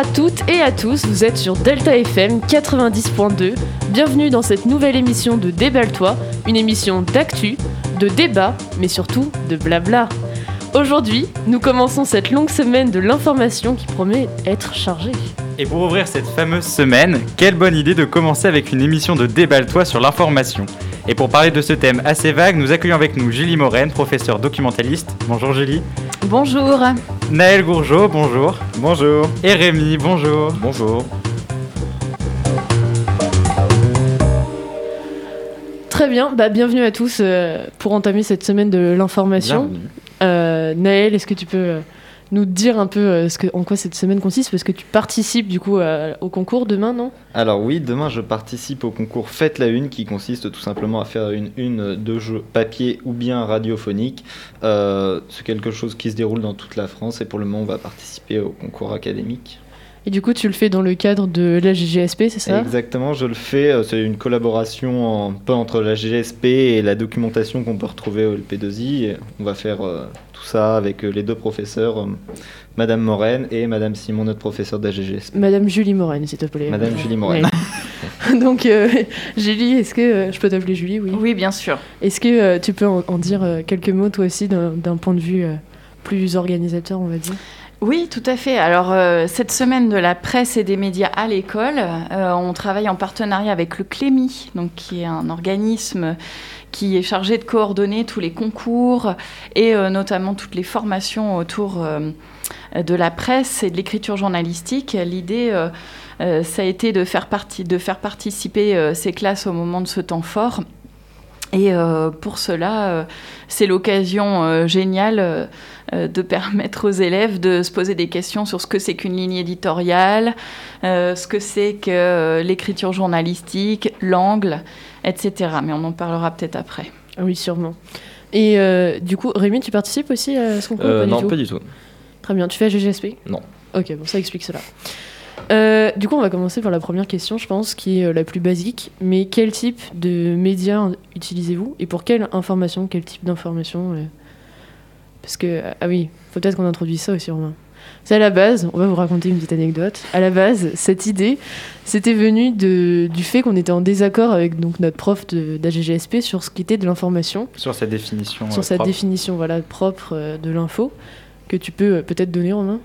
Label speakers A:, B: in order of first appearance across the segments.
A: à toutes et à tous, vous êtes sur Delta FM 90.2. Bienvenue dans cette nouvelle émission de Déballe-toi, une émission d'actu, de débat, mais surtout de blabla. Aujourd'hui, nous commençons cette longue semaine de l'information qui promet être chargée.
B: Et pour ouvrir cette fameuse semaine, quelle bonne idée de commencer avec une émission de Déballe-toi sur l'information. Et pour parler de ce thème assez vague, nous accueillons avec nous Julie Moren, professeure documentaliste. Bonjour Julie.
C: Bonjour.
B: Naël Gourgeot, bonjour.
D: Bonjour.
B: Et Rémi, bonjour.
D: Bonjour.
A: Très bien, bah, bienvenue à tous euh, pour entamer cette semaine de l'information.
D: Bienvenue.
A: Euh, Naël, est-ce que tu peux euh, nous dire un peu euh, ce que, en quoi cette semaine consiste Parce que tu participes du coup euh, au concours demain, non?
D: Alors oui, demain je participe au concours Faites la Une qui consiste tout simplement à faire une une de jeu papier ou bien radiophonique. Euh, c'est quelque chose qui se déroule dans toute la France et pour le moment on va participer au concours académique.
A: Et du coup, tu le fais dans le cadre de la GGSP, c'est ça?
D: Exactement, je le fais. euh, C'est une collaboration un peu entre la GSP et la documentation qu'on peut retrouver au LP2I. Et on va faire euh, tout ça avec euh, les deux professeurs, euh, Madame Moren et Madame Simon, notre professeur de la GGSP.
A: Madame Julie Moren, s'il te plaît.
D: Madame Julie Moren.
A: Ouais. Donc, euh, Julie, est-ce que euh, je peux t'appeler Julie Oui?
C: Oui, bien sûr.
A: Est-ce que euh, tu peux en, en dire euh, quelques mots toi aussi d'un d'un point de vue euh, plus organisateur, on va dire?
C: Oui, tout à fait. Alors, euh, cette semaine de la presse et des médias à l'école, euh, on travaille en partenariat avec le CLEMI, donc, qui est un organisme qui est chargé de coordonner tous les concours et euh, notamment toutes les formations autour de la presse et de l'écriture journalistique. L'idée, ça a été de faire, de faire participer ces classes au moment de ce temps fort. Et euh, pour cela, euh, c'est l'occasion euh, géniale de permettre aux élèves de se poser des questions sur ce que c'est qu'une ligne éditoriale, euh, ce que c'est que euh, l'écriture journalistique, l'angle, etc. Mais on en parlera peut-être après.
A: Oui, sûrement. Et euh, du coup, Rémi, tu participes aussi à ce concours
E: Euh,
A: pas du
E: non,
A: tout?
E: pas du tout.
A: Très bien. Tu fais GGSP
E: Non.
A: Ok, bon, ça explique cela. Euh, du coup, on va commencer par la première question, je pense, qui est euh, la plus basique. Mais quel type de médias utilisez-vous Et pour quelle information Quel type d'information euh Parce que, ah oui, faut peut-être qu'on introduise ça aussi, Romain. C'est à la base, on va vous raconter une petite anecdote. À la base, cette idée, c'était venu de, du fait qu'on était en désaccord avec donc, notre prof d'AGGSP sur ce qui était de l'information
B: Sur cette définition.
A: sur
B: euh,
A: sa
B: propre.
A: définition voilà, propre de l'info que tu peux peut-être donner en main.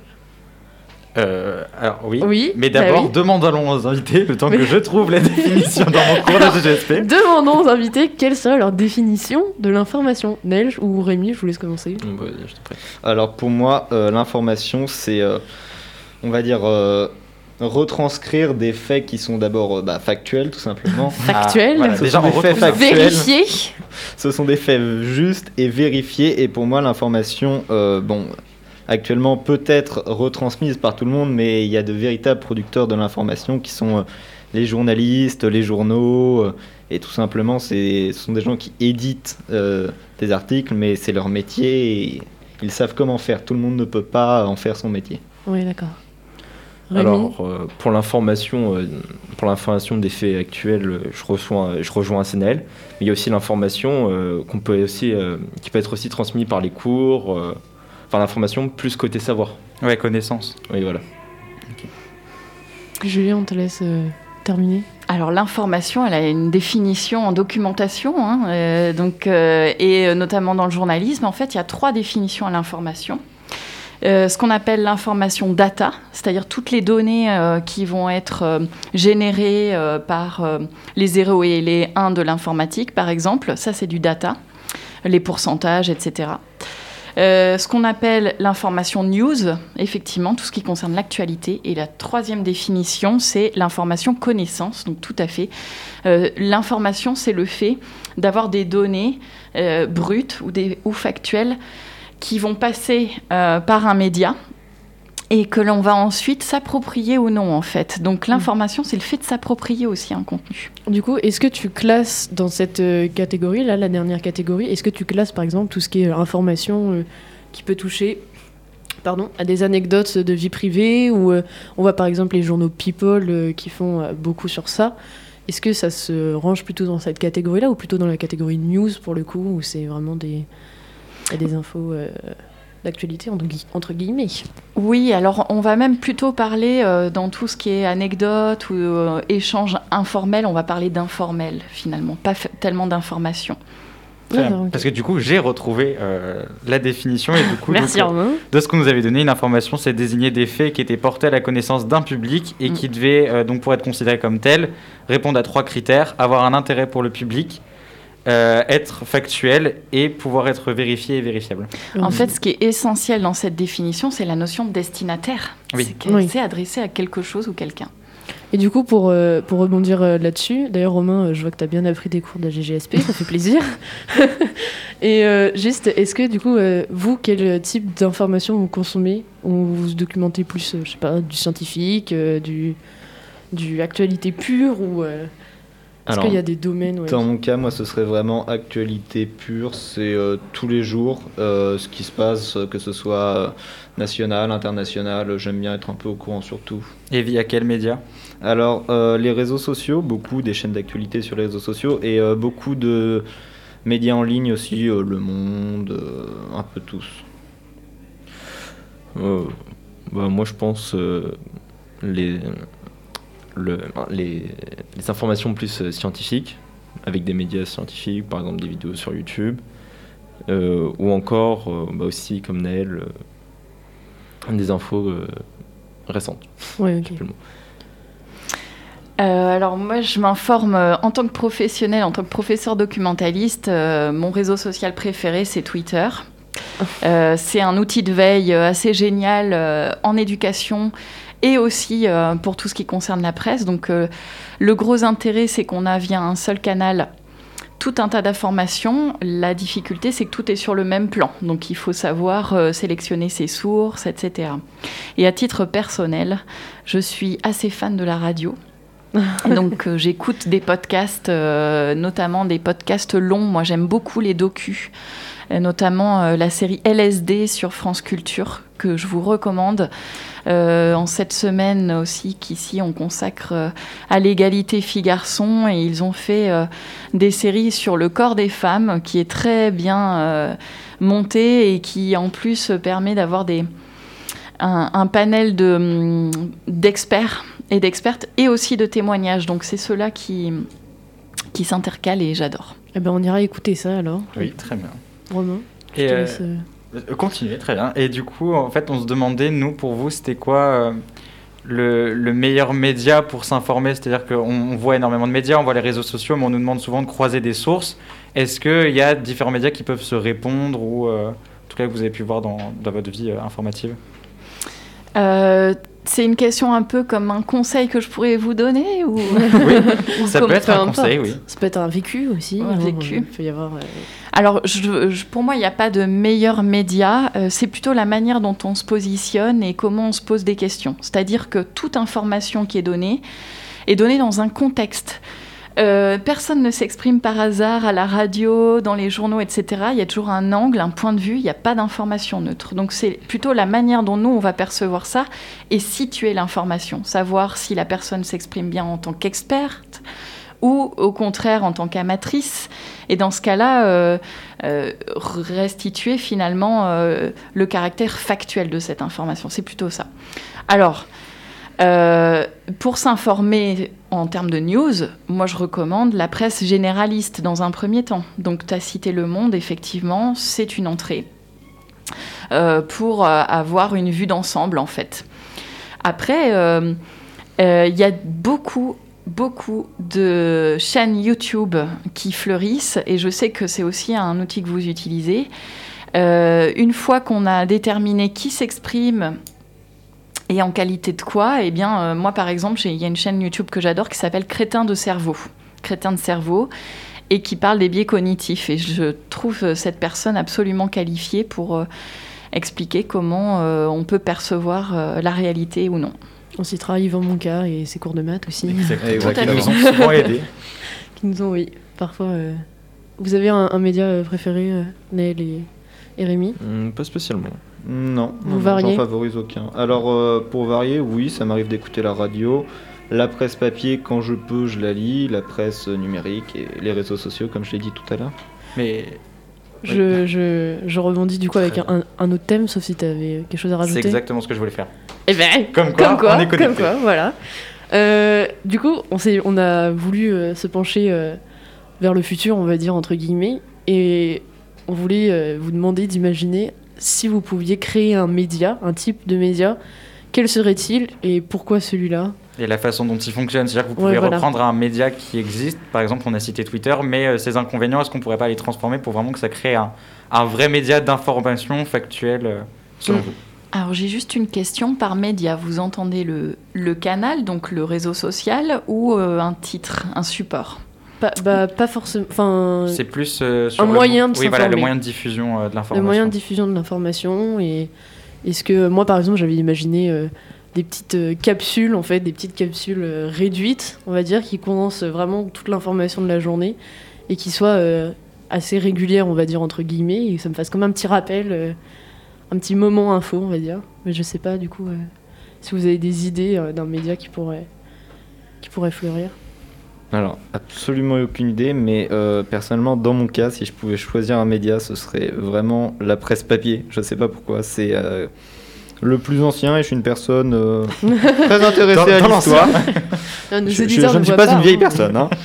B: Euh, alors oui.
A: Oui,
B: Mais
A: bah
B: d'abord,
A: oui.
B: demandons aux invités le temps
A: Mais-
B: que je trouve la définition dans mon cours de GGSP.
A: Demandons aux invités quelle serait leur définition de l'information. Nelge ou Rémi, je vous laisse commencer.
E: Bon, bah, je t'en prie.
D: Alors pour moi, euh, l'information, c'est, euh, on va dire, euh, retranscrire des faits qui sont d'abord euh, bah, factuels, tout simplement.
A: Factuel,
B: Ah, voilà,
D: Ce
B: déjà,
D: sont
B: on
D: des faits
B: retrouve ça.
D: factuels.
A: vérifié.
D: Ce sont des faits justes et vérifiés. Et pour moi, l'information, euh, bon, actuellement peut être retransmise par tout le monde, mais il y a de véritables producteurs de l'information qui sont euh, les journalistes, les journaux. euh, et tout simplement, ce sont des gens qui éditent euh, des articles, mais c'est leur métier et ils savent comment faire. Tout le monde ne peut pas en faire son métier.
A: Oui, d'accord.
E: Alors, euh, pour l'information, euh, pour l'information des faits actuels, je rejoins, je rejoins SNL. Mais il y a aussi l'information euh, qu'on peut aussi, euh, qui peut être aussi transmise par les cours. Enfin, l'information plus côté savoir.
B: Ouais, connaissance.
E: Oui, voilà.
A: Julien, on te laisse euh, terminer.
C: Alors l'information, elle a une définition en documentation, hein, euh, donc, euh, et notamment dans le journalisme. En fait, il y a trois définitions à l'information. Euh, ce qu'on appelle l'information data, c'est-à-dire toutes les données euh, qui vont être euh, générées euh, par euh, les 0 et les 1 de l'informatique, par exemple. Ça, c'est du data, les pourcentages, etc. Euh, ce qu'on appelle l'information news, effectivement, tout ce qui concerne l'actualité. Et la troisième définition, c'est l'information connaissance, donc tout à fait. Euh, l'information, c'est le fait d'avoir des données euh, brutes ou, des, ou factuelles qui vont passer par un média et que l'on va ensuite s'approprier ou non, en fait. Donc l'information, c'est le fait de s'approprier aussi un contenu.
A: Du coup, est-ce que tu classes dans cette euh, catégorie, là, la dernière catégorie, est-ce que tu classes par exemple tout ce qui est euh, information euh, qui peut toucher pardon, à des anecdotes de vie privée ou on voit par exemple les journaux People qui font beaucoup sur ça. Est-ce que ça se range plutôt dans cette catégorie-là ou plutôt dans la catégorie news pour le coup où c'est vraiment des, des infos l'actualité entre, gui- entre guillemets.
C: Oui, alors on va même plutôt parler euh, dans tout ce qui est anecdote ou euh, échange informel, on va parler d'informel finalement, pas tellement d'information.
A: Ok.
B: Parce que du coup, j'ai retrouvé euh, la définition et du coup,
A: Merci
B: donc, euh, de ce que nous avait donné, une information, c'est désigner des faits qui étaient portés à la connaissance d'un public et
C: Mm.
B: qui devaient, euh, donc pour être considérés comme tels, répondre à trois critères avoir un intérêt pour le public, euh, être factuel et pouvoir être vérifié et vérifiable.
C: En fait, ce qui est essentiel dans cette définition, c'est la notion de destinataire.
B: Oui.
C: C'est que
A: Oui.
C: c'est adressé à quelque chose ou quelqu'un.
A: Et du coup, pour, euh, pour rebondir euh, là-dessus, d'ailleurs, Romain, euh, je vois que tu as bien appris des cours de la GGSP, ça fait plaisir. Et euh, juste, est-ce que du coup, euh, vous, quel type d'informations vous consommez Ou vous vous documentez plus, euh, je sais pas, du scientifique, euh, du, du actualité pure ou euh, Est-ce qu'il y a des domaines ouais,
D: Dans mon cas, moi, ce serait vraiment actualité pure. C'est euh, tous les jours euh, ce qui se passe, euh, que ce soit national, international. J'aime bien être un peu au courant sur tout.
B: Et via quel média?
D: Alors, euh, les réseaux sociaux, beaucoup des chaînes d'actualité sur les réseaux sociaux et euh, beaucoup de médias en ligne aussi, euh, Le Monde, euh, un peu tous.
E: Euh, bah, moi, je pense euh, les, le- les, les informations plus euh, scientifiques, avec des médias scientifiques, par exemple des vidéos sur YouTube, euh, ou encore euh, bah, aussi, comme Naël, euh, des infos euh, récentes.
A: Ouais, ok.
E: J'ai plus le mot.
C: Euh, alors moi, je m'informe euh, en tant que professionnel, en tant que professeur documentaliste. euh, mon réseau social préféré, c'est Twitter. Euh, c'est un outil de veille assez génial euh, en éducation et aussi euh, pour tout ce qui concerne la presse. Donc euh, le gros intérêt, c'est qu'on a via un seul canal tout un tas d'informations. La difficulté, c'est que tout est sur le même plan. Donc il faut savoir euh, sélectionner ses sources, etc. Et à titre personnel, je suis assez fan de la radio. Donc euh, j'écoute des podcasts, euh, notamment des podcasts longs. Moi j'aime beaucoup les docus, notamment la série LSD sur France Culture que je vous recommande. Euh, en cette semaine aussi qu'ici on consacre euh, à l'égalité filles-garçons et ils ont fait euh, des séries sur le corps des femmes qui est très bien euh, montée et qui en plus permet d'avoir des un, un panel de, hum, d'experts et d'expertes et aussi de témoignages. Donc c'est cela qui, qui s'intercalent et j'adore.
A: Eh ben, on ira écouter ça alors.
B: Oui, très bien.
A: Romain, je
B: Et
A: te
B: euh,
A: laisse, Euh,
B: Continuez, très bien. Et du coup, en fait, on se demandait, nous, pour vous, c'était quoi euh, le, le meilleur média pour s'informer? C'est-à-dire qu'on on voit énormément de médias, on voit les réseaux sociaux, mais on nous demande souvent de croiser des sources. Est-ce qu'il y a différents médias qui peuvent se répondre ou, euh, en tout cas, que vous avez pu voir dans, votre vie euh, informative?
C: Euh, c'est une question un peu comme un conseil que je pourrais vous donner ou... ou
B: Ça peut être un
A: importe.
B: conseil, oui.
A: Ça peut être un vécu aussi.
C: Un vécu.
A: Il peut y avoir. euh,
C: Alors, je- je- pour moi, il n'y a pas de meilleur média. euh, c'est plutôt la manière dont on se positionne et comment on se pose des questions. C'est-à-dire que toute information qui est donnée est donnée dans un contexte. Euh, personne ne s'exprime par hasard à la radio, dans les journaux, etc. Il y a toujours un angle, un point de vue, il n'y a pas d'information neutre. Donc c'est plutôt la manière dont nous, on va percevoir ça et situer l'information. Savoir si la personne s'exprime bien en tant qu'experte ou au contraire en tant qu'amatrice. Et dans ce cas-là, euh, euh, restituer finalement le caractère factuel de cette information. C'est plutôt ça. Alors, euh, pour s'informer en termes de news, moi je recommande la presse généraliste dans un premier temps. Donc tu as cité Le Monde, effectivement, c'est une entrée euh, pour euh, avoir une vue d'ensemble en fait. Après, il y a beaucoup beaucoup de chaînes YouTube qui fleurissent et je sais que c'est aussi un outil que vous utilisez. Une fois qu'on a déterminé qui s'exprime et en qualité de quoi, eh bien, euh, moi par exemple, il y a une chaîne YouTube que j'adore qui s'appelle Crétin de cerveau. Crétin de cerveau et qui parle des biais cognitifs. Et je trouve euh, cette personne absolument qualifiée pour euh, expliquer comment euh, on peut percevoir euh, la réalité ou non.
A: On citera Yvan Monca et ses cours de maths aussi,
B: Exactement. Qui nous ont souvent aidés.
A: qui nous ont, oui, parfois. euh, Vous avez un, un média préféré, euh, Naël et, et Rémi?
E: Hum, pas spécialement.
D: Non,
A: Vous variez
D: j'en favorise aucun. Alors, euh, pour varier, oui, ça m'arrive d'écouter la radio. La presse papier, quand je peux, je la lis. La presse numérique et les réseaux sociaux, comme je l'ai dit tout à l'heure.
B: Mais
A: Je, je, je rebondis du coup avec un, un autre thème, sauf si tu avais quelque chose à
B: C'est
A: rajouter.
B: exactement ce que je voulais faire.
A: Eh ben,
B: Comme quoi,
A: comme quoi,
B: on est
A: comme quoi, voilà. Euh, du coup, on, s'est- on a voulu euh, se pencher euh, vers le futur, on va dire entre guillemets, et on voulait euh, vous demander d'imaginer si vous pouviez créer un média, un type de média, quel serait-il et pourquoi celui-là
B: Et la façon dont il fonctionne, c'est-à-dire que vous
A: Ouais,
B: pouvez
A: voilà.
B: reprendre un média qui existe, par exemple on a cité Twitter, mais euh, ses inconvénients, est-ce qu'on pourrait pas les transformer pour vraiment que ça crée un, un vrai média d'information factuelle euh, selon
A: Mm.
B: vous?
C: Alors j'ai juste une question par média. Vous entendez le, le canal, donc le réseau social, ou euh, un titre, un support?
A: Pas, bah, pas forcément. Enfin,
B: C'est plus euh, sur
A: un
B: le,
A: moyen de
B: oui, voilà, le
A: s'informer.
B: moyen de diffusion euh, de
A: le
B: l'information.
A: moyen de diffusion de l'information et est-ce que moi par exemple j'avais imaginé euh, des petites capsules en fait des petites capsules réduites on va dire qui condensent vraiment toute l'information de la journée et qui soient assez régulières on va dire entre guillemets et que ça me fasse comme un petit rappel un petit moment info on va dire mais je sais pas du coup si vous avez des idées d'un média qui pourrait qui pourrait fleurir
D: Alors, absolument aucune idée, mais euh, personnellement, dans mon cas, si je pouvais choisir un média, ce serait vraiment la presse papier. Je sais pas pourquoi, c'est euh, le plus ancien et je suis une personne euh, très intéressée
B: Dans-
D: à l'histoire. Je, je-
A: auditeurs
D: je
A: ne
D: ne suis pas une vieille
A: hein.
D: personne. Hein.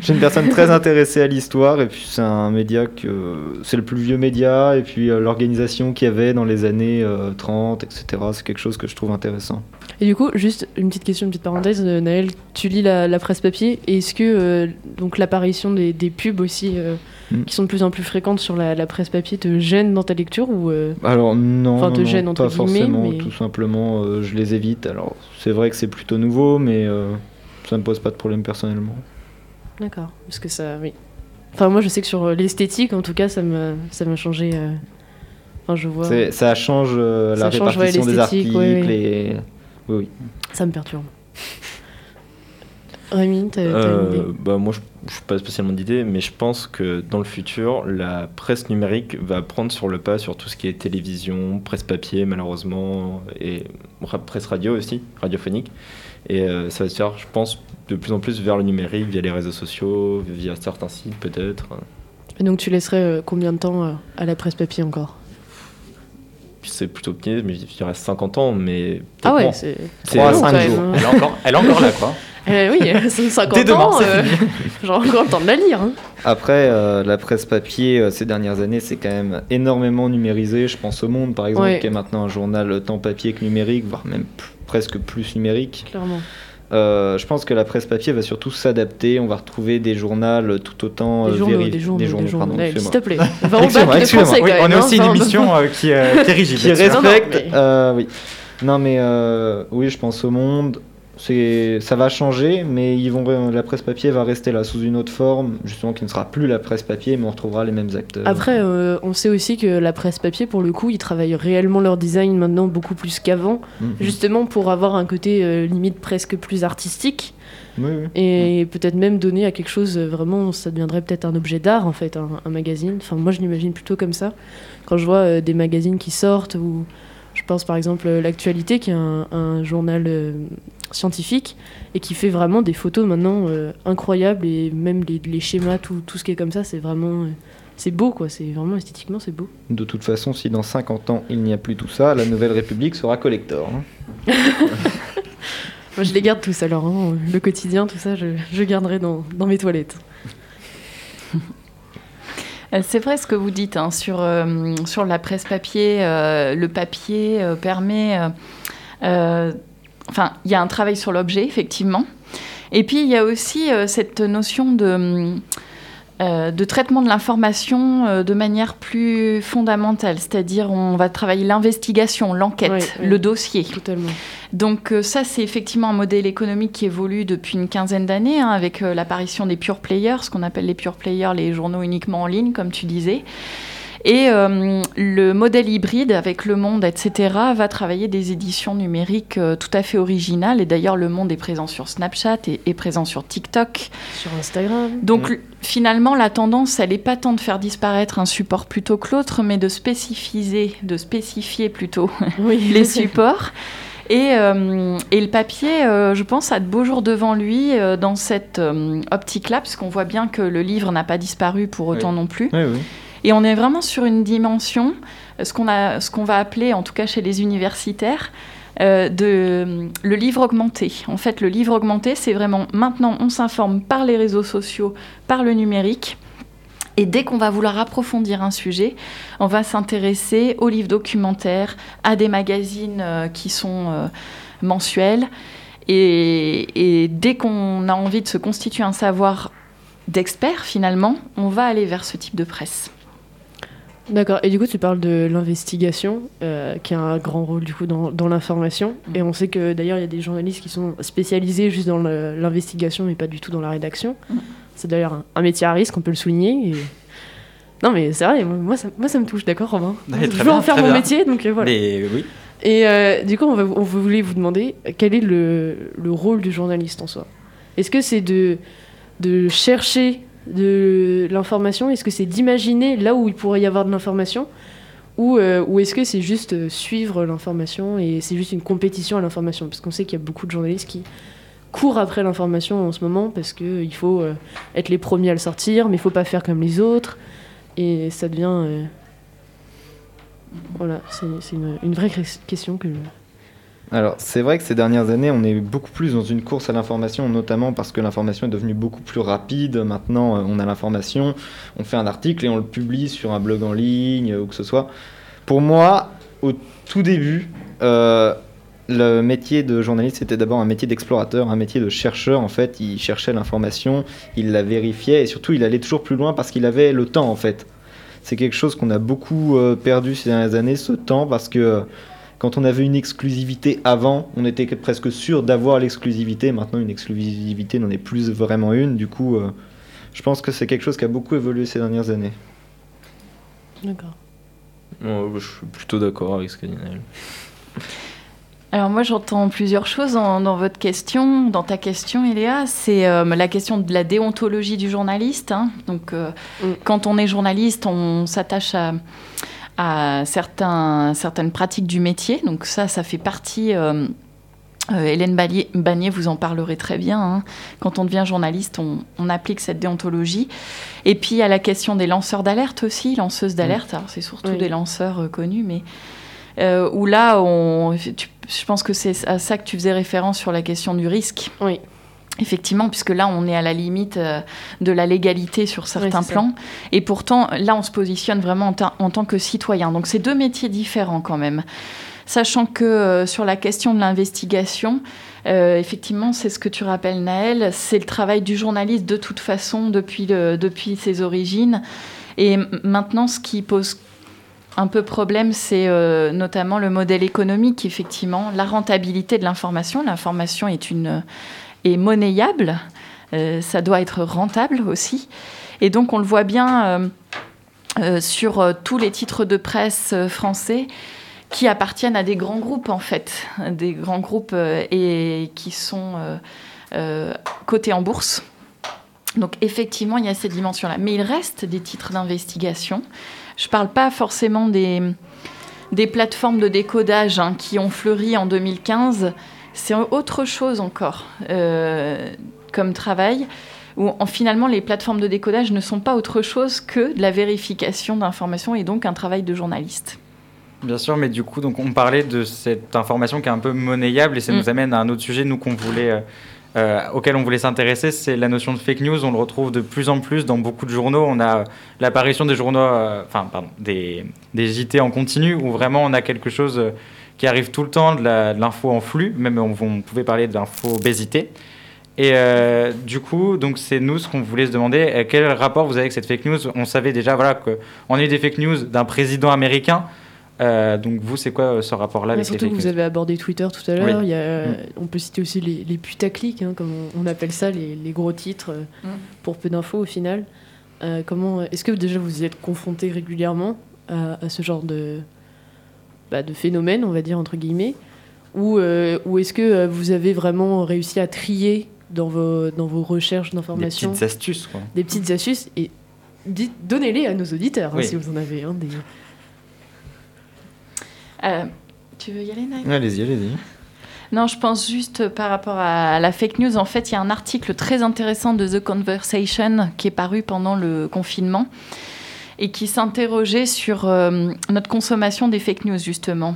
D: Suis une personne très intéressée à l'histoire et puis c'est un média que c'est le plus vieux média et puis euh, l'organisation qu'il y avait dans les années euh, 30, etc. C'est quelque chose que je trouve intéressant.
A: Et du coup, juste une petite question, une petite parenthèse, euh, Naël, tu lis la, la presse papier, et est-ce que euh, donc l'apparition des, des pubs aussi, euh,
D: Mm.
A: qui sont de plus en plus fréquentes sur la, la presse papier, te gêne dans ta lecture ou euh,
D: Alors non,
A: Enfin,
D: non,
A: te
D: non,
A: gêne, entre
D: pas forcément,
A: mais-
D: tout simplement euh, je les évite. Alors c'est vrai que c'est plutôt nouveau, mais euh, ça me pose pas de problème personnellement.
A: D'accord, parce que ça, oui. Enfin, moi, je sais que sur euh, l'esthétique, en tout cas, ça m'a, ça m'a changé. euh, Enfin, je vois.
D: C'est- Ça change euh, la
A: Ça change, ouais,
D: répartition des
A: l'esthétique,
D: articles
A: ouais, ouais.
D: et oui, oui.
A: Ça me perturbe. Rémi, t'as, t'as
E: Euh,
A: une idée
E: bah, moi, je suis pas spécialement d'idée, mais je pense que dans le futur, la presse numérique va prendre sur le pas sur tout ce qui est télévision, presse papier, malheureusement, et ra- presse radio aussi, radiophonique. Et euh, ça va se faire, je pense, de plus en plus vers le numérique, via les réseaux sociaux, via certains sites peut-être.
A: Et donc, tu laisserais euh, combien de temps euh, à la presse papier encore?
E: C'est plutôt optimiste, mais je dirais 50 ans, mais
A: Ah
E: peut-être
A: ouais, c'est.
E: C'est-
D: Trois à
A: long,
D: cinq
A: quand même,
D: jours.
A: hein.
B: Elle est encore, elle est encore là, quoi.
A: Eh oui, c'est 50
B: Dès demain,
A: ans,
B: c'est
A: euh, j'aurai encore le temps de la lire. hein.
D: Après, euh, la presse papier, euh, ces dernières années, c'est quand même énormément numérisé. Je pense au Monde, par exemple,
A: Ouais.
D: qui est maintenant un journal tant papier que numérique, voire même presque plus numérique.
A: Clairement.
D: Euh, je pense que la presse papier va surtout s'adapter. On va retrouver des journaux tout autant
A: Des
D: euh,
A: journaux,
D: véri-
A: des journaux, des journaux.
D: pardon,
A: S'il te plaît. Va au
D: Excuse-moi,
A: bac de
D: excuse-moi.
A: français
B: Oui, on est
A: hein,
B: aussi une
A: enfin,
B: émission euh, qui, est rigide.
D: qui respecte. euh, oui. Non, mais oui, je pense au Monde. Ça va changer, mais ils vont, la presse papier va rester là sous une autre forme, justement qui ne sera plus la presse papier, mais on retrouvera les mêmes acteurs.
A: Après, euh, on sait aussi que la presse papier, pour le coup, ils travaillent réellement leur design maintenant beaucoup plus qu'avant,
D: Mhm.
A: justement pour avoir un côté euh, limite presque plus artistique
D: Oui, oui.
A: et peut-être même donner à quelque chose euh, vraiment, ça deviendrait peut-être un objet d'art en fait, un, un magazine. Enfin, moi je l'imagine plutôt comme ça. Quand je vois euh, des magazines qui sortent ou je pense par exemple l'actualité qui est un, un journal scientifique et qui fait vraiment des photos maintenant euh, incroyables et même les, les schémas, tout, tout ce qui est comme ça, c'est vraiment. euh, c'est beau quoi, c'est vraiment esthétiquement c'est beau.
D: De toute façon, si dans 50 ans il n'y a plus tout ça, la Nouvelle République sera collector. hein.
A: Moi je les garde tous alors, hein, le quotidien, tout ça, je, je garderai dans, dans mes toilettes.
C: Euh, C'est vrai ce que vous dites hein, sur, euh, sur la presse papier. euh, le papier euh, permet. Enfin, il y a un travail sur l'objet, effectivement. Et puis, il y a aussi euh, cette notion de, euh, de traitement de l'information euh, de manière plus fondamentale. C'est-à-dire, on va travailler l'investigation, l'enquête, le dossier.
A: Totalement.
C: Donc ça, c'est effectivement un modèle économique qui évolue depuis une quinzaine d'années, hein, avec l'apparition des pure players, ce qu'on appelle les pure players, les journaux uniquement en ligne, comme tu disais. Et euh, le modèle hybride avec Le Monde, etc., va travailler des éditions numériques euh, tout à fait originales. Et d'ailleurs, Le Monde est présent sur Snapchat et est présent sur TikTok.
A: Sur Instagram.
C: Donc finalement, la tendance, elle n'est pas tant de faire disparaître un support plutôt que l'autre, mais de spécifiser, de spécifier plutôt
A: Oui.
C: les supports. Et, euh, et le papier, euh, je pense, a de beaux jours devant lui euh, dans cette euh, optique-là, parce qu'on voit bien que le livre n'a pas disparu pour autant non plus.
D: Oui, oui.
C: Et on est vraiment sur une dimension, ce qu'on a, ce qu'on va appeler, en tout cas chez les universitaires, euh, de le livre augmenté. En fait, le livre augmenté, c'est vraiment maintenant on s'informe par les réseaux sociaux, par le numérique. Et dès qu'on va vouloir approfondir un sujet, on va s'intéresser aux livres documentaires, à des magazines euh, qui sont euh, mensuels. Et dès qu'on a envie de se constituer un savoir d'expert, finalement, on va aller vers ce type de presse.
A: D'accord. Et du coup, tu parles de l'investigation, euh, qui a un grand rôle du coup dans, dans l'information.
C: Mm.
A: Et on sait que d'ailleurs, il y a des journalistes qui sont spécialisés juste dans l'investigation, mais pas du tout dans la rédaction.
C: Mm.
A: C'est d'ailleurs un, un métier à risque, on peut le souligner. et- Non, mais c'est vrai. Moi, ça, moi, ça me touche, d'accord, Romain.
B: Ouais,
A: Je veux
B: bien,
A: en faire mon
B: bien.
A: métier, donc euh, voilà.
B: Mais oui.
A: Et euh, du coup, on, va, on voulait vous demander quel est le, le rôle du journaliste en soi? Est-ce que c'est de, de chercher de l'information? Est-ce que c'est d'imaginer là où il pourrait y avoir de l'information? Ou, euh, ou est-ce que c'est juste euh, suivre l'information et c'est juste une compétition à l'information? Parce qu'on sait qu'il y a beaucoup de journalistes qui courent après l'information en ce moment parce qu'il faut euh, être les premiers à le sortir, mais il faut pas faire comme les autres. Et ça devient... voilà, c'est une, une vraie question que...
D: Alors, c'est vrai que ces dernières années, on est beaucoup plus dans une course à l'information, notamment parce que l'information est devenue beaucoup plus rapide. Maintenant, euh, on a l'information, on fait un article et on le publie sur un blog en ligne euh, ou que ce soit. Pour moi, au tout début, euh, le métier de journaliste, c'était d'abord un métier d'explorateur, un métier de chercheur. En fait, il cherchait l'information, il la vérifiait et surtout, il allait toujours plus loin parce qu'il avait le temps, en fait. C'est quelque chose qu'on a beaucoup perdu ces dernières années, ce temps, parce que quand on avait une exclusivité avant, on était presque sûr d'avoir l'exclusivité. Maintenant, une exclusivité n'en est plus vraiment une. Du coup, euh, je pense que c'est quelque chose qui a beaucoup évolué ces dernières années.
A: D'accord.
E: Ouais, je suis plutôt d'accord avec ce qu'a dit.
C: Alors moi j'entends plusieurs choses dans, dans votre question, dans ta question Eléa, c'est euh, la question de la déontologie du journaliste. hein. Donc euh,
A: Mm.
C: quand on est journaliste, on s'attache à, à certains, certaines pratiques du métier. Donc ça, ça fait partie... euh, euh, Hélène Bagnier, Bagnier vous en parlerez très bien. hein. Quand on devient journaliste, on, on applique cette déontologie. Et puis il y a la question des lanceurs d'alerte aussi, lanceuses d'alerte. Alors c'est surtout
A: Oui.
C: des lanceurs euh, connus, mais euh, où là, on, tu- je pense que c'est à ça que tu faisais référence sur la question du risque.
A: Oui.
C: Effectivement, puisque là, on est à la limite euh, de la légalité sur certains
A: ça.
C: plans. Et pourtant, là, on se positionne vraiment en, ta- en tant que citoyen. Donc, c'est deux métiers différents quand même. Sachant que euh, sur la question de l'investigation, euh, effectivement, c'est ce que tu rappelles, Naël, c'est le travail du journaliste de toute façon depuis, le- depuis ses origines. Et maintenant, ce qui pose un peu problème, c'est euh, notamment le modèle économique, effectivement, la rentabilité de l'information. L'information est, une, est monnayable, euh, ça doit être rentable aussi. Et donc, on le voit bien euh, euh, sur tous les titres de presse français qui appartiennent à des grands groupes, en fait, des grands groupes et qui sont cotés en bourse. Donc, effectivement, il y a cette dimension-là. Mais il reste des titres d'investigation. Je ne parle pas forcément des, des plateformes de décodage hein, qui ont fleuri en 2015. C'est autre chose encore euh, comme travail, où en- finalement les plateformes de décodage ne sont pas autre chose que de la vérification d'informations et donc un travail de journaliste.
B: Bien sûr, mais du coup, donc on parlait de cette information qui est un peu monnayable et ça
C: Mm.
B: nous amène à un autre sujet, nous qu'on voulait, euh, euh, auquel on voulait s'intéresser, c'est la notion de fake news. On le retrouve de plus en plus dans beaucoup de journaux. On a l'apparition des journaux, enfin pardon, des, des JT en continu où vraiment on a quelque chose qui arrive tout le temps, de l'info en flux. Même on, on pouvait parler de l'info obésité. Et euh, du coup, donc c'est nous ce qu'on voulait se demander. euh, quel rapport vous avez avec cette fake news? On savait déjà voilà qu'on a eu des fake news d'un président américain. Euh, donc vous, c'est quoi euh, ce rapport-là avec les
A: surtout
B: fake
A: que vous
B: news?
A: avez abordé Twitter tout à l'heure.
B: Oui. Mm.
A: On peut citer aussi les, les putaclics, hein, comme on, on appelle ça, les, les gros titres euh,
C: Mm.
A: pour peu d'infos au final. Euh, comment Est-ce que déjà vous y êtes confronté régulièrement à, à ce genre de, bah, de phénomène, on va dire entre guillemets Ou, euh, ou est-ce que euh, vous avez vraiment réussi à trier dans vos, dans vos recherches
B: Des
A: d'informations
B: petites astuces, quoi.
A: des petites astuces et dites- donnez-les à nos auditeurs hein, si vous en avez. hein, des...
C: Euh, tu veux y aller, Naïm
D: Allez-y, allez-y.
C: Non, je pense juste par rapport à la fake news. En fait, il y a un article très intéressant de The Conversation qui est paru pendant le confinement et qui s'interrogeait sur euh, notre consommation des fake news, justement.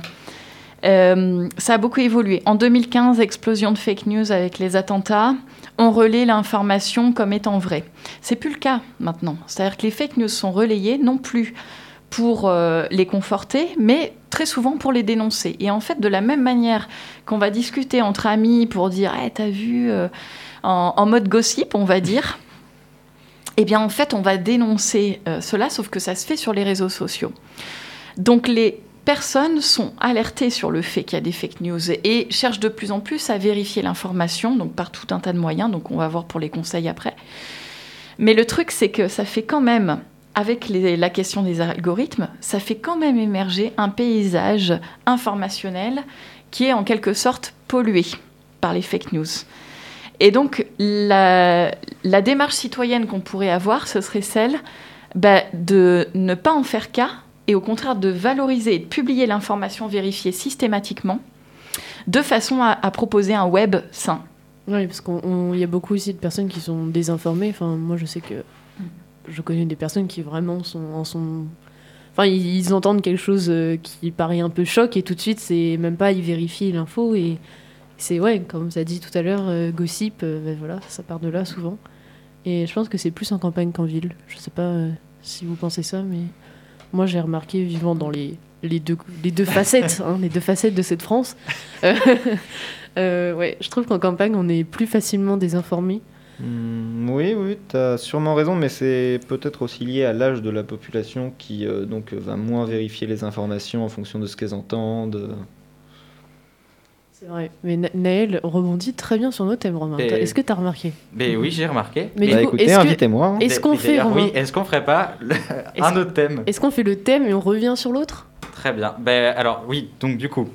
C: Euh, ça a beaucoup évolué. En 2015, explosion de fake news avec les attentats. On relaie l'information comme étant vraie. C'est plus le cas maintenant. C'est-à-dire que les fake news sont relayées non plus pour euh, les conforter, mais très souvent pour les dénoncer. Et en fait, de la même manière qu'on va discuter entre amis pour dire hey, T'as vu en, mode gossip, on va dire. Eh bien, en fait, on va dénoncer euh, cela, sauf que ça se fait sur les réseaux sociaux. Donc, les personnes sont alertées sur le fait qu'il y a des fake news et cherchent de plus en plus à vérifier l'information, donc par tout un tas de moyens. Donc, on va voir pour les conseils après. Mais le truc, c'est que ça fait quand même avec la question des algorithmes, ça fait quand même émerger un paysage informationnel qui est en quelque sorte pollué par les fake news. Et donc, la, démarche citoyenne qu'on pourrait avoir, ce serait celle bah, de ne pas en faire cas et au contraire de valoriser et de publier l'information vérifiée systématiquement de façon à, proposer un web sain.
A: Oui, parce qu'il y a beaucoup aussi de personnes qui sont désinformées. Enfin, moi, je sais que je connais des personnes qui vraiment sont en sont enfin ils, entendent quelque chose qui paraît un peu choc et tout de suite c'est même pas ils vérifient l'info et c'est ouais comme ça dit tout à l'heure euh, gossip euh, ben voilà ça part de là souvent. Et je pense que c'est plus en campagne qu'en ville. Je sais pas euh, si vous pensez ça mais moi j'ai remarqué vivant dans les les deux les deux facettes hein, les deux facettes de cette France ouais je trouve qu'en campagne on est plus facilement désinformé.
D: Mmh, oui, oui, tu as sûrement raison, mais c'est peut-être aussi lié à l'âge de la population qui euh, donc va moins vérifier les informations en fonction de ce qu'elles entendent.
A: C'est vrai, mais Naël rebondit très bien sur nos thèmes, Romain.
B: Et-
A: Est-ce que tu as remarqué?
B: Mais oui, j'ai remarqué.
A: Mais
D: bah
A: du coup,
D: écoutez, invitez-moi. hein.
A: Est-ce qu'on fait, Romain
B: Oui, est-ce qu'on ferait pas le- un autre thème?
A: Est-ce qu'on fait le thème et on revient sur l'autre?
B: Très bien. Ben, alors, oui, donc du coup,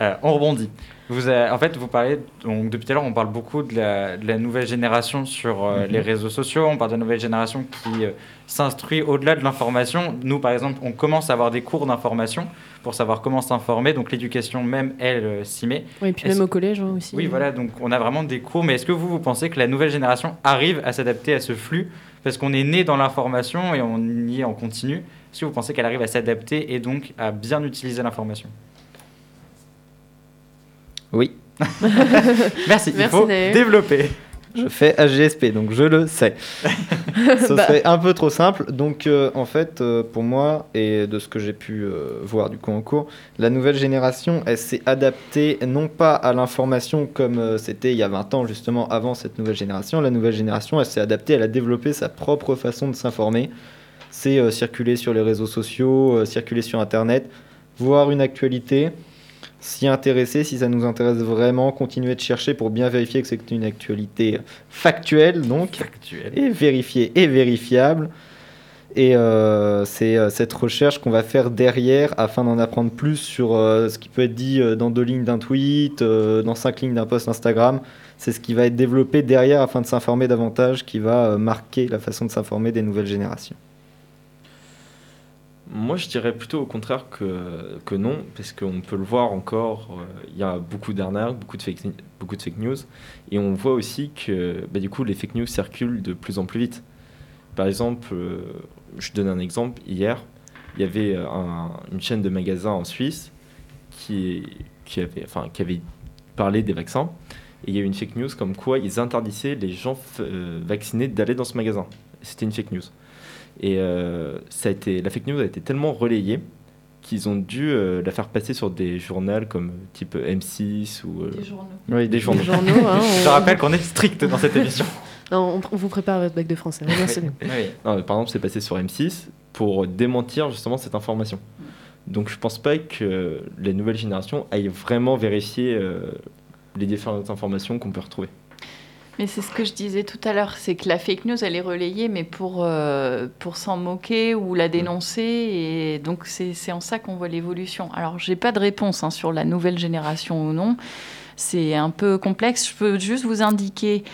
B: euh, on rebondit. Vous avez- en fait, vous parlez, donc, depuis tout à l'heure, on parle beaucoup de la, de la nouvelle génération sur euh,
D: Mhm.
B: les réseaux sociaux. On parle de la nouvelle génération qui euh, s'instruit au-delà de l'information. Nous, par exemple, on commence à avoir des cours d'information pour savoir comment s'informer. Donc, l'éducation même, elle, euh, s'y met.
A: Oui, et puis même au collège hein, aussi.
B: Oui, voilà, donc on a vraiment des cours. Mais est-ce que vous, vous pensez que la nouvelle génération arrive à s'adapter à ce flux? Parce qu'on est né dans l'information et on y est en continu. Est-ce que vous pensez qu'elle arrive à s'adapter et donc à bien utiliser l'information?
D: Oui,
B: Merci, il
A: Merci,
B: faut développer.
D: Je fais AGSP, donc je le sais. Ce
A: Bah.
D: serait un peu trop simple. Donc, euh, en fait, euh, pour moi, et de ce que j'ai pu euh, voir du coup en cours, la nouvelle génération, elle s'est adaptée non pas à l'information comme c'était il y a 20 ans, justement, avant cette nouvelle génération. La nouvelle génération, elle s'est adaptée, elle a développé sa propre façon de s'informer. C'est circuler sur les réseaux sociaux, circuler sur Internet, voir une actualité, s'y intéresser, si ça nous intéresse vraiment, continuer de chercher pour bien vérifier que c'est une actualité factuelle, donc
B: Factuel.
D: et vérifié et vérifiable. Et euh, c'est euh, cette recherche qu'on va faire derrière afin d'en apprendre plus sur euh, ce qui peut être dit dans deux lignes d'un tweet, dans cinq lignes d'un post Instagram. C'est ce qui va être développé derrière afin de s'informer davantage, qui va marquer la façon de s'informer des nouvelles générations.
E: Moi, je dirais plutôt au contraire que, non, parce qu'on peut le voir encore, euh, il y a beaucoup d'arnaques, beaucoup, de fake beaucoup de fake news, et on voit aussi que bah, du coup, les fake news circulent de plus en plus vite. Par exemple, euh, je donne un exemple, hier, il y avait euh, un- une chaîne de magasins en Suisse qui, avait, parlé des vaccins, et il y a eu une fake news comme quoi ils interdisaient les gens vaccinés d'aller dans ce magasin. C'était une fake news. Et euh, ça a été, la fake news a été tellement relayée qu'ils ont dû euh, la faire passer sur des journaux comme euh, type M6 ou euh,
C: Des journaux.
D: Oui,
E: des journaux.
A: Les journaux, hein, on-
B: Je rappelle qu'on est strict dans cette émission.
A: Non, on, on vous prépare votre bac de français. hein.
B: Oui.
E: Non, mais par exemple, c'est passé sur M6 pour démentir justement cette information. Donc je pense pas que les nouvelles générations aillent vraiment vérifier euh, les différentes informations qu'on peut retrouver.
C: Mais c'est ce que je disais tout à l'heure, c'est que la fake news, elle est relayée, mais pour, euh, pour s'en moquer ou la dénoncer. Et donc, c'est en ça qu'on voit l'évolution. Alors, j'ai pas de réponse hein, sur la nouvelle génération ou non. C'est un peu complexe. Je peux juste vous indiquer,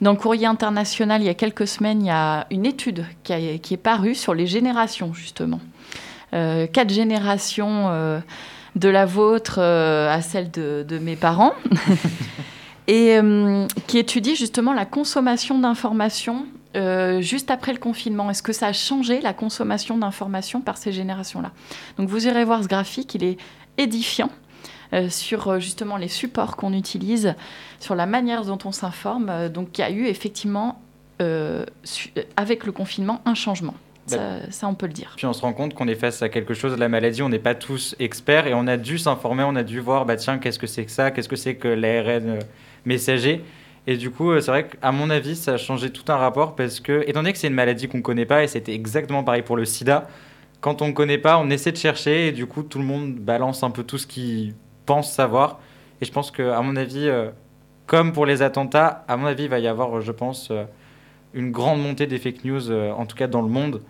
C: dans le courrier international, il y a quelques semaines, il y a une étude qui, a- qui est parue sur les générations, justement. Euh, quatre générations euh, de la vôtre à celle de, de mes parents. et euh, qui étudie justement la consommation d'informations euh, juste après le confinement Est-ce que ça a changé la consommation d'informations par ces générations-là? Donc vous irez voir ce graphique, il est édifiant. Euh, sur euh, justement les supports qu'on utilise, sur la manière dont on s'informe. Donc il y a eu effectivement, avec le confinement, un changement. Ça, ça, on peut le dire.
B: Puis on se rend compte qu'on est face à quelque chose, la maladie, on n'est pas tous experts et on a dû s'informer, on a dû voir, bah tiens, qu'est-ce que c'est que ça, qu'est-ce que c'est que l'ARN messager. Et du coup, euh, c'est vrai qu'à mon avis, ça a changé tout un rapport parce que, étant donné que c'est une maladie qu'on ne connaît pas, et c'était exactement pareil pour le sida, quand on ne connaît pas, on essaie de chercher et du coup, tout le monde balance un peu tout ce qu'il pense savoir. Et je pense qu'à mon avis, euh, comme pour les attentats, à mon avis, il va y avoir, euh, je pense, une grande montée des fake news, en tout cas dans le monde.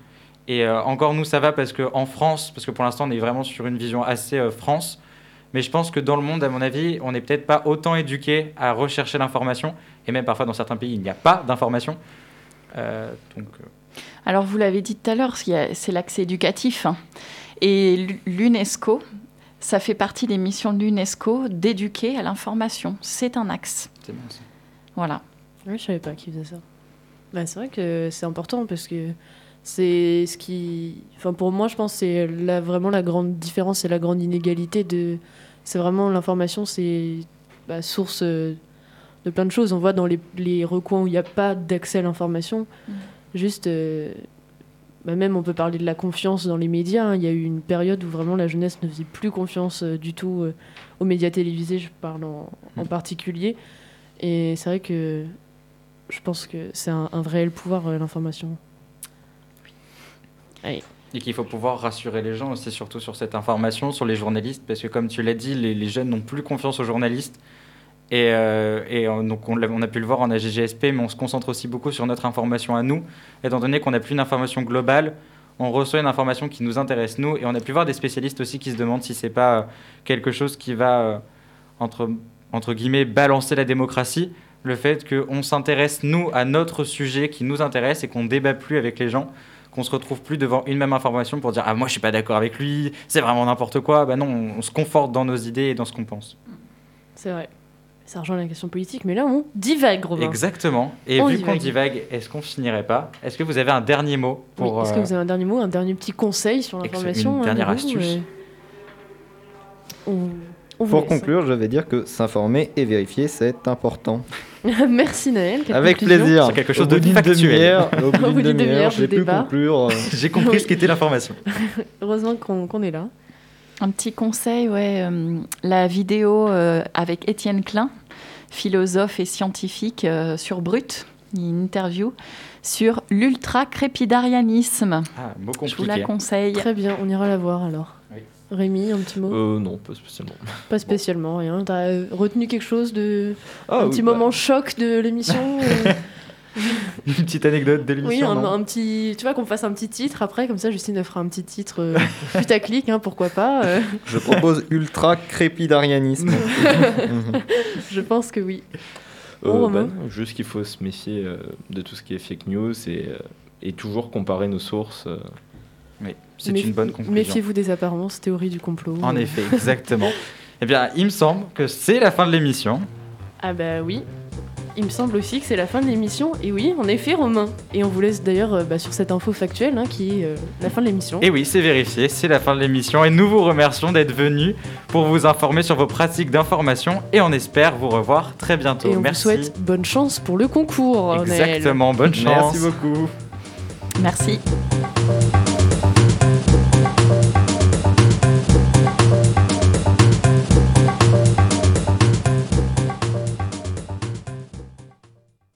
B: Et encore, nous, ça va parce qu'en France, parce que pour l'instant, on est vraiment sur une vision assez France. Mais je pense que dans le monde, à mon avis, on n'est peut-être pas autant éduqué à rechercher l'information. Et même parfois, dans certains pays, il n'y a pas d'information. Euh, donc, euh,
C: Alors, vous l'avez dit tout à l'heure, c'est l'accès éducatif. hein. Et l'U- l'UNESCO, ça fait partie des missions de l'UNESCO d'éduquer à l'information. C'est un axe.
B: c'est bon. ça.
C: Voilà.
A: Oui, je savais pas qu'ils faisaient ça. Bah, c'est vrai que c'est important parce que c'est ce qui. Enfin, pour moi, je pense que c'est là vraiment la grande différence et la grande inégalité de. C'est vraiment l'information, c'est bah, source euh, de plein de choses. On voit dans les, les recoins où il n'y a pas d'accès à l'information,
C: Mm.
A: juste. euh, bah, même on peut parler de la confiance dans les médias. hein. Il y a eu une période où vraiment la jeunesse ne faisait plus confiance euh, du tout euh, aux médias télévisés, je parle en, en particulier. Et c'est vrai que je pense que c'est un, un réel pouvoir, euh,
B: Et qu'il faut pouvoir rassurer les gens aussi, surtout sur cette information, sur les journalistes, parce que comme tu l'as dit, les, jeunes n'ont plus confiance aux journalistes. Et, euh, on- donc on, a pu le voir en AGGSP, mais on se concentre aussi beaucoup sur notre information à nous, étant donné qu'on n'a plus une information globale. On reçoit une information qui nous intéresse nous, et on a pu voir des spécialistes aussi qui se demandent si c'est pas euh, quelque chose qui va euh, entre entre guillemets balancer la démocratie. Le fait qu'on s'intéresse nous à notre sujet qui nous intéresse et qu'on débat plus avec les gens qu'on se retrouve plus devant une même information pour dire ah moi je suis pas d'accord avec lui, c'est vraiment n'importe quoi. Bah non, on, on se conforte dans nos idées et dans ce qu'on pense.
A: C'est vrai. Ça rejoint la question politique, mais là on divague, Romain.
B: Exactement. Et
A: On
B: vu qu'on divague, est-ce qu'on finirait pas? Est-ce que vous avez un dernier mot
A: Oui,
B: pour
A: Est-ce que
B: euh,
A: vous avez un dernier mot, un dernier petit conseil sur l'information
B: une
A: hein,
B: dernière
A: de
B: astuce
A: euh, on, on vous
D: Pour conclure, je vais dire que s'informer et vérifier, c'est important.
A: Merci Naël.
D: Avec
A: conclusion.
D: plaisir.
B: C'est quelque chose
D: Au bout
B: de
D: d'une
B: factuel.
D: demi-heure, Au bout d'une demi-heure,
A: demi-heure de
D: j'ai pu conclure. euh,
B: J'ai compris ce qu'était l'information.
A: Heureusement qu'on qu'on est là.
C: Un petit conseil, ouais, euh, la vidéo euh, avec Étienne Klein, philosophe et scientifique euh, sur Brut, une interview sur l'ultra-crépidarianisme.
B: Ah, mot
C: Je vous la conseille.
A: Très bien, on ira la voir alors.
B: Oui.
A: Rémi, un petit mot
E: Euh, non, pas spécialement.
A: Pas spécialement, rien. T'as euh, retenu quelque chose de.
E: Ah,
A: un
E: oui,
A: petit
E: bah,
A: moment choc de l'émission euh,
B: Une petite anecdote de
A: Oui,
B: l'émission.
A: un,
B: non
A: un petit. Tu vois, qu'on fasse un petit titre après, comme ça Justine fera un petit titre euh, putaclic, hein, pourquoi pas. euh,
D: Je propose ultra crépidarianisme. Mhm.
A: je pense que oui.
E: Euh,
A: Bon,
E: bah non, juste qu'il faut se méfier euh, de tout ce qui est fake news et, euh, et toujours comparer nos sources.
B: Oui, c'est une bonne conclusion.
A: Méfiez-vous des apparences, théorie du complot.
B: En effet, exactement. eh bien, il me semble que c'est la fin de l'émission.
A: Ah bah oui. Il me semble aussi que c'est la fin de l'émission. Et oui, en effet, Romain. Et on vous laisse d'ailleurs euh, bah, sur cette info factuelle hein, qui est euh, la fin de l'émission.
B: Et oui, c'est vérifié, c'est la fin de l'émission et nous vous remercions d'être venus pour vous informer sur vos pratiques d'information et on espère vous revoir très bientôt.
A: Et on
B: Merci.
A: vous souhaite bonne chance pour le concours.
B: Exactement, bonne chance.
D: Merci beaucoup.
C: Merci.